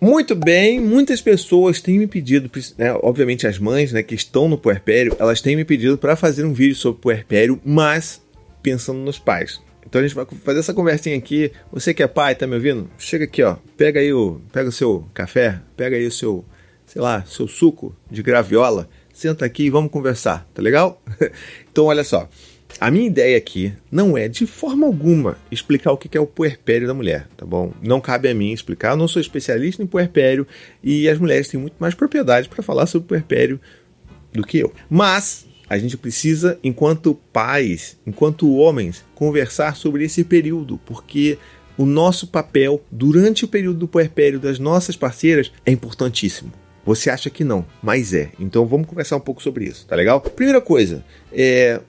Muito bem, muitas pessoas têm me pedido, né, obviamente as mães né, que estão no puerpério, elas têm me pedido para fazer um vídeo sobre puerpério, mas pensando nos pais. Então a gente vai fazer essa conversinha aqui. Você que é pai, tá me ouvindo? Chega aqui, ó. Pega aí o, pega o seu café, pega aí o seu, sei lá, seu suco de graviola. Senta aqui e vamos conversar, tá legal? então olha só. A minha ideia aqui não é de forma alguma explicar o que é o puerpério da mulher, tá bom? Não cabe a mim explicar, eu não sou especialista em puerpério e as mulheres têm muito mais propriedade para falar sobre puerpério do que eu. Mas a gente precisa, enquanto pais, enquanto homens, conversar sobre esse período, porque o nosso papel durante o período do puerpério das nossas parceiras é importantíssimo. Você acha que não, mas é. Então vamos conversar um pouco sobre isso, tá legal? Primeira coisa, é,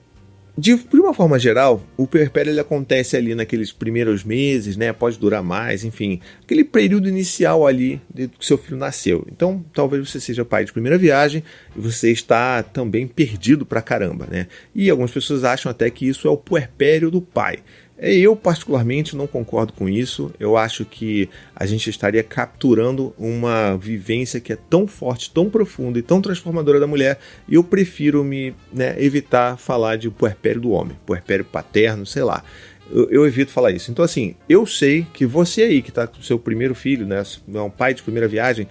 de, de uma forma geral, o puerpério ele acontece ali naqueles primeiros meses, né? Pode durar mais, enfim, aquele período inicial ali de que seu filho nasceu. Então, talvez você seja pai de primeira viagem e você está também perdido pra caramba, né? E algumas pessoas acham até que isso é o puerpério do pai. Eu, particularmente, não concordo com isso. Eu acho que a gente estaria capturando uma vivência que é tão forte, tão profunda e tão transformadora da mulher. E eu prefiro me né, evitar falar de puerpério do homem, puerpério paterno, sei lá. Eu, eu, evito falar isso. Então, assim, eu sei que você aí que está com seu primeiro filho, né, é um pai de primeira viagem,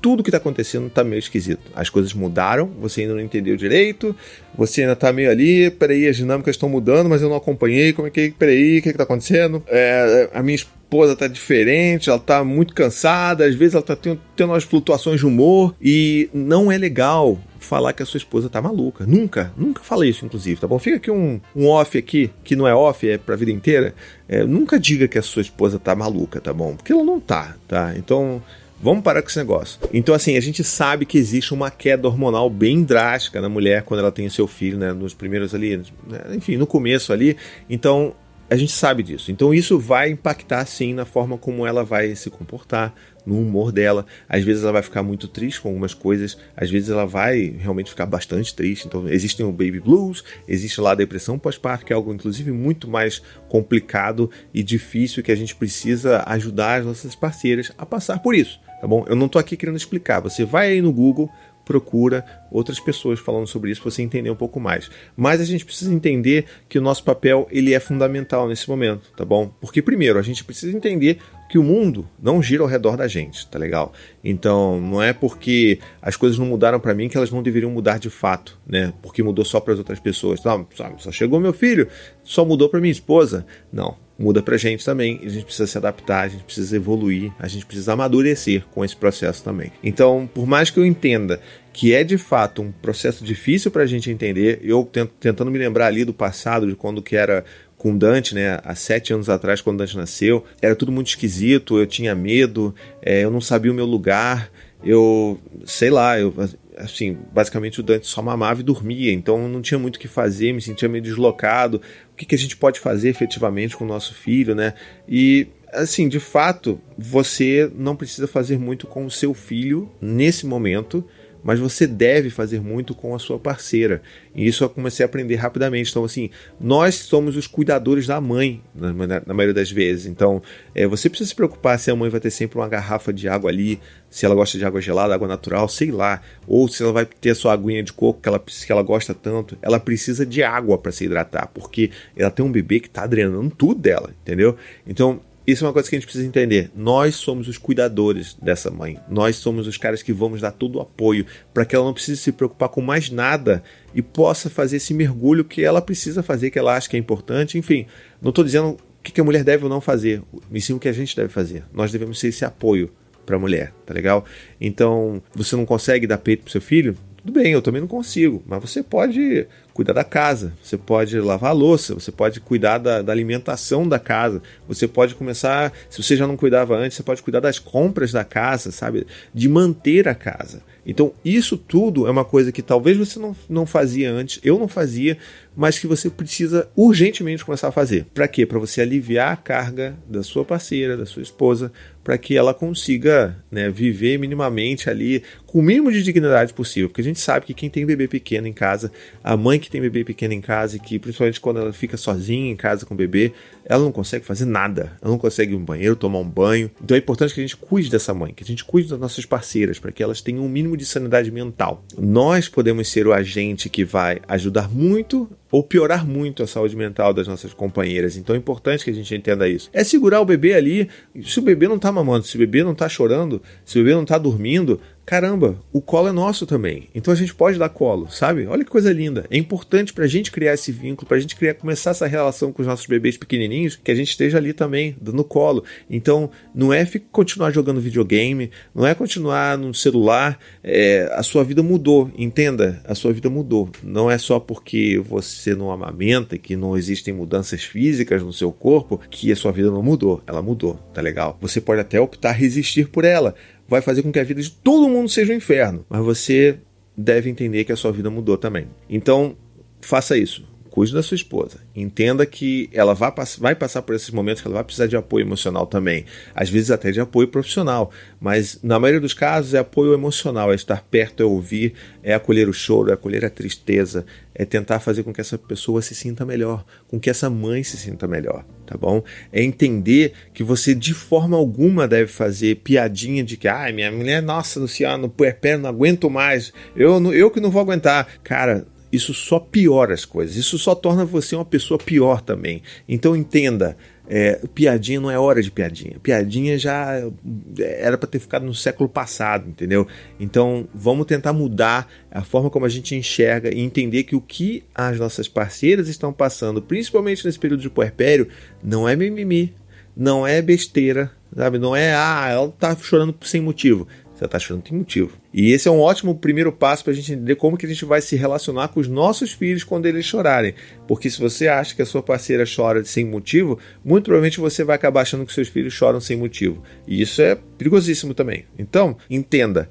tudo que está acontecendo está meio esquisito. As coisas mudaram, você ainda não entendeu direito, você ainda está meio ali, peraí, as dinâmicas estão mudando, mas eu não acompanhei, como é que, peraí, o que está acontecendo? É, a minha esposa está diferente, ela está muito cansada, às vezes ela está tendo, tendo umas flutuações de humor, e não é legal falar que a sua esposa tá maluca. Nunca, nunca falei isso, inclusive, tá bom? Fica aqui um, um off aqui, que não é off, é pra vida inteira. É, nunca diga que a sua esposa tá maluca, tá bom? Porque ela não tá, tá? Então, Vamos parar com esse negócio. Então, assim, a gente sabe que existe uma queda hormonal bem drástica na mulher quando ela tem o seu filho, né? Nos primeiros ali, né? enfim, no começo ali. Então, a gente sabe disso. Então, isso vai impactar, sim, na forma como ela vai se comportar, no humor dela. Às vezes ela vai ficar muito triste com algumas coisas, às vezes ela vai realmente ficar bastante triste. Então, existem o baby blues, existe lá a depressão pós-parto, que é algo inclusive muito mais complicado e difícil que a gente precisa ajudar as nossas parceiras a passar por isso tá bom? Eu não estou aqui querendo explicar. Você vai aí no Google, procura outras pessoas falando sobre isso para você entender um pouco mais. Mas a gente precisa entender que o nosso papel ele é fundamental nesse momento, tá bom? Porque primeiro a gente precisa entender que o mundo não gira ao redor da gente, tá legal? Então, não é porque as coisas não mudaram para mim que elas não deveriam mudar de fato, né? Porque mudou só para as outras pessoas. Não, só chegou meu filho, só mudou para minha esposa. Não, muda pra gente também. A gente precisa se adaptar, a gente precisa evoluir, a gente precisa amadurecer com esse processo também. Então, por mais que eu entenda que é de fato um processo difícil para a gente entender, eu tento, tentando me lembrar ali do passado, de quando que era com Dante, né, há sete anos atrás, quando Dante nasceu, era tudo muito esquisito, eu tinha medo, é, eu não sabia o meu lugar, eu, sei lá, eu, assim, basicamente o Dante só mamava e dormia, então não tinha muito o que fazer, me sentia meio deslocado, que, que a gente pode fazer efetivamente com o nosso filho, né? E assim, de fato, você não precisa fazer muito com o seu filho nesse momento mas você deve fazer muito com a sua parceira. E isso eu comecei a aprender rapidamente. Então, assim, nós somos os cuidadores da mãe, na, na, maioria das vezes. Então, é, você precisa se preocupar se a mãe vai ter sempre uma garrafa de água ali, se ela gosta de água gelada, água natural, sei lá. Ou se ela vai ter a sua aguinha de coco que ela, que ela gosta tanto. Ela precisa de água para se hidratar, porque ela tem um bebê que está drenando tudo dela, entendeu? Então, isso é uma coisa que a gente precisa entender. Nós somos os cuidadores dessa mãe. Nós somos os caras que vamos dar todo o apoio para que ela não precise se preocupar com mais nada e possa fazer esse mergulho que ela precisa fazer, que ela acha que é importante. Enfim, não estou dizendo o que a mulher deve ou não fazer, mas sim o que a gente deve fazer. Nós devemos ser esse apoio para a mulher, tá legal? Então, você não consegue dar peito pro seu filho? Tudo bem, eu também não consigo, mas você pode cuidar da casa, você pode lavar a louça, você pode cuidar da, da, alimentação da casa, você pode começar, se você já não cuidava antes, você pode cuidar das compras da casa, sabe? De manter a casa. Então, isso tudo é uma coisa que talvez você não, não fazia antes, eu não fazia, mas que você precisa urgentemente começar a fazer. Para quê? Para você aliviar a carga da sua parceira, da sua esposa, para que ela consiga né, viver minimamente ali com o mínimo de dignidade possível. Porque a gente sabe que quem tem bebê pequeno em casa, a mãe que tem bebê pequeno em casa e que, principalmente quando ela fica sozinha em casa com o bebê, ela não consegue fazer nada. Ela não consegue ir no banheiro, tomar um banho. Então é importante que a gente cuide dessa mãe, que a gente cuide das nossas parceiras, para que elas tenham um mínimo de sanidade mental. Nós podemos ser o agente que vai ajudar muito ou piorar muito a saúde mental das nossas companheiras. Então é importante que a gente entenda isso. É segurar o bebê ali. Se o bebê não está mamando, se o bebê não está chorando, se o bebê não está dormindo, caramba, o colo é nosso também. Então a gente pode dar colo, sabe? Olha que coisa linda. É importante para a gente criar esse vínculo, para a gente criar, começar essa relação com os nossos bebês pequenininhos, que a gente esteja ali também, dando colo. Então não é continuar jogando videogame, não é continuar no celular. É, a sua vida mudou, entenda? A sua vida mudou. Não é só porque você não amamenta, que não existem mudanças físicas no seu corpo, que a sua vida não mudou. Ela mudou, tá legal? Você pode até optar resistir por ela, vai fazer com que a vida de todo mundo seja um inferno. Mas você deve entender que a sua vida mudou também. Então, faça isso. Cuide da sua esposa. Entenda que ela vai, vai passar por esses momentos que ela vai precisar de apoio emocional também. Às vezes até de apoio profissional. Mas na maioria dos casos é apoio emocional. É estar perto, é ouvir, é acolher o choro, é acolher a tristeza, é tentar fazer com que essa pessoa se sinta melhor, com que essa mãe se sinta melhor, tá bom? É entender que você de forma alguma deve fazer piadinha de que, ai, ah, minha mulher, nossa, Luciano, puerpério, não aguento mais, eu, eu que não vou aguentar. Cara, isso só piora as coisas, isso só torna você uma pessoa pior também. Então entenda, é, piadinha não é hora de piadinha. Piadinha já é, era para ter ficado no século passado, entendeu? Então vamos tentar mudar a forma como a gente enxerga e entender que o que as nossas parceiras estão passando, principalmente nesse período de puerpério, não é mimimi, não é besteira, sabe? Não é, ah, ela tá chorando sem motivo. Você está achando que tem motivo. E esse é um ótimo primeiro passo para a gente entender como que a gente vai se relacionar com os nossos filhos quando eles chorarem. Porque se você acha que a sua parceira chora sem motivo, muito provavelmente você vai acabar achando que seus filhos choram sem motivo. E isso é perigosíssimo também. Então, entenda,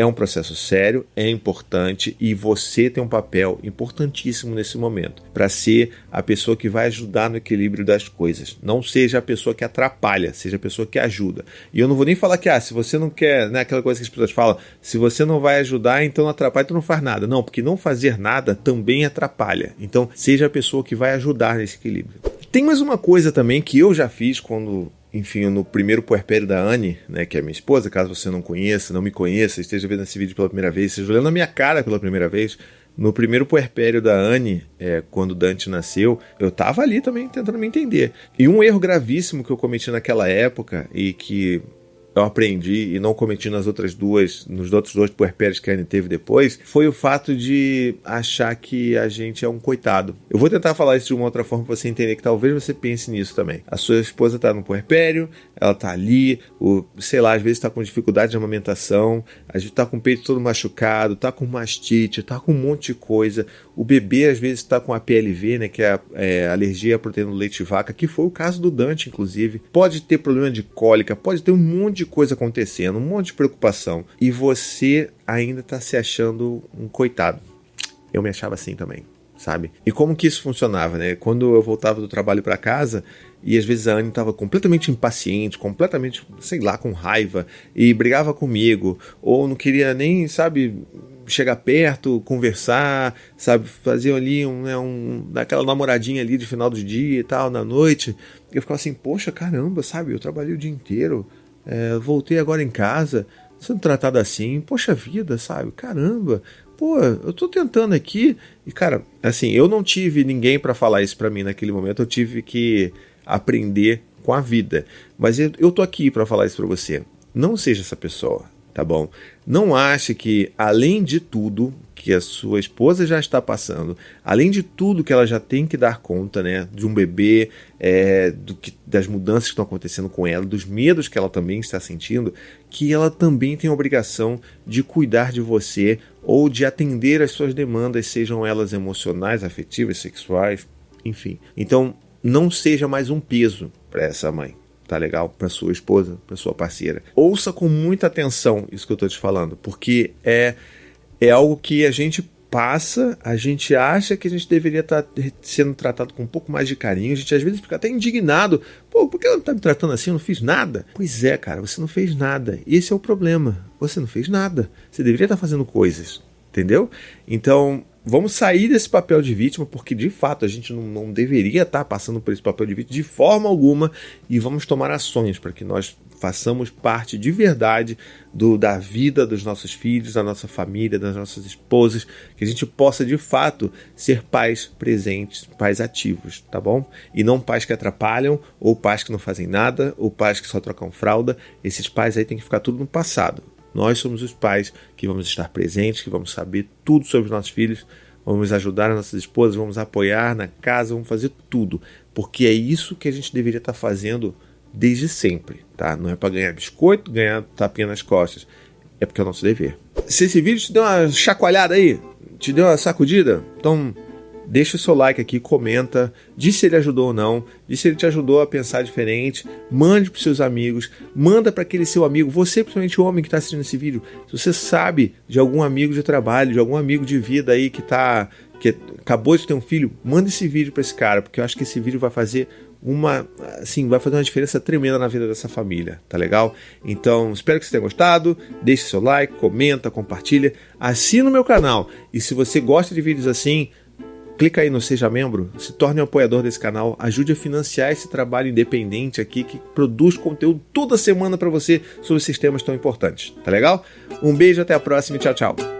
é um processo sério, é importante e você tem um papel importantíssimo nesse momento para ser a pessoa que vai ajudar no equilíbrio das coisas. Não seja a pessoa que atrapalha, seja a pessoa que ajuda. E eu não vou nem falar que, ah, se você não quer, né, aquela coisa que as pessoas falam, se você não vai ajudar, então não atrapalha, então não faz nada. Não, porque não fazer nada também atrapalha. Então, seja a pessoa que vai ajudar nesse equilíbrio. Tem mais uma coisa também que eu já fiz quando enfim, no primeiro puerpério da Anne, né, que é minha esposa, caso você não conheça, não me conheça, esteja vendo esse vídeo pela primeira vez, esteja olhando a minha cara pela primeira vez, no primeiro puerpério da Anne, é, quando Dante nasceu, eu tava ali também tentando me entender. E um erro gravíssimo que eu cometi naquela época e que eu aprendi e não cometi nas outras duas, nos outros dois puerpérios que a Anne teve depois, foi o fato de achar que a gente é um coitado. Eu vou tentar falar isso de uma outra forma para você entender que talvez você pense nisso também. A sua esposa está no puerpério, ela está ali, o, sei lá, às vezes está com dificuldade de amamentação, às vezes está com o peito todo machucado, está com mastite, está com um monte de coisa. O bebê às vezes está com a PLV, né, que é, a, é alergia à proteína do leite de vaca, que foi o caso do Dante, inclusive. Pode ter problema de cólica, pode ter um monte de coisa acontecendo, um monte de preocupação. E você ainda está se achando um coitado. Eu me achava assim também, sabe? E como que isso funcionava, né? Quando eu voltava do trabalho para casa, e às vezes a Anne estava completamente impaciente, completamente, sei lá, com raiva, e brigava comigo, ou não queria nem, sabe, chegar perto, conversar, sabe, fazer ali um, né, um daquela namoradinha ali de final do dia e tal, na noite. Eu ficava assim, poxa, caramba, sabe, eu trabalhei o dia inteiro, é, voltei agora em casa, sendo tratado assim, poxa vida, sabe, caramba, pô, eu tô tentando aqui, e cara, assim, eu não tive ninguém para falar isso para mim naquele momento, eu tive que aprender com a vida. Mas eu, eu tô aqui para falar isso para você. Não seja essa pessoa, tá bom? Não ache que, além de tudo que a sua esposa já está passando, além de tudo que ela já tem que dar conta, né, de um bebê, é, do que, das mudanças que estão acontecendo com ela, dos medos que ela também está sentindo, que ela também tem a obrigação de cuidar de você ou de atender às suas demandas, sejam elas emocionais, afetivas, sexuais, enfim. Então, não seja mais um peso para essa mãe. Tá legal? Para sua esposa, para sua parceira. Ouça com muita atenção isso que eu estou te falando, porque é, é algo que a gente passa, a gente acha que a gente deveria estar tá sendo tratado com um pouco mais de carinho, a gente às vezes fica até indignado. Pô, por que ela está me tratando assim? Eu não fiz nada. Pois é, cara, você não fez nada. Esse é o problema. Você não fez nada. Você deveria estar tá fazendo coisas. Entendeu? Então, vamos sair desse papel de vítima, porque de fato a gente não, não deveria estar passando por esse papel de vítima de forma alguma, e vamos tomar ações para que nós façamos parte de verdade do, da vida dos nossos filhos, da nossa família, das nossas esposas, que a gente possa de fato ser pais presentes, pais ativos, tá bom? E não pais que atrapalham, ou pais que não fazem nada, ou pais que só trocam fralda. Esses pais aí tem que ficar tudo no passado. Nós somos os pais que vamos estar presentes, que vamos saber tudo sobre os nossos filhos, vamos ajudar as nossas esposas, vamos apoiar na casa, vamos fazer tudo, porque é isso que a gente deveria estar fazendo desde sempre, tá? Não é para ganhar biscoito, ganhar tapinha nas costas, é porque é o nosso dever. Se esse vídeo te deu uma chacoalhada aí, te deu uma sacudida, então deixa o seu like aqui, comenta, diz se ele ajudou ou não, diz se ele te ajudou a pensar diferente, mande para seus amigos, manda para aquele seu amigo, você principalmente o homem que está assistindo esse vídeo, se você sabe de algum amigo de trabalho, de algum amigo de vida aí que tá que acabou de ter um filho, manda esse vídeo para esse cara, porque eu acho que esse vídeo vai fazer uma assim, vai fazer uma diferença tremenda na vida dessa família, tá legal? Então, espero que você tenha gostado, deixe seu like, comenta, compartilha, assina o meu canal. E se você gosta de vídeos assim, clica aí no Seja Membro, se torne um apoiador desse canal, ajude a financiar esse trabalho independente aqui que produz conteúdo toda semana para você sobre sistemas tão importantes. Tá legal? Um beijo, até a próxima e tchau, tchau.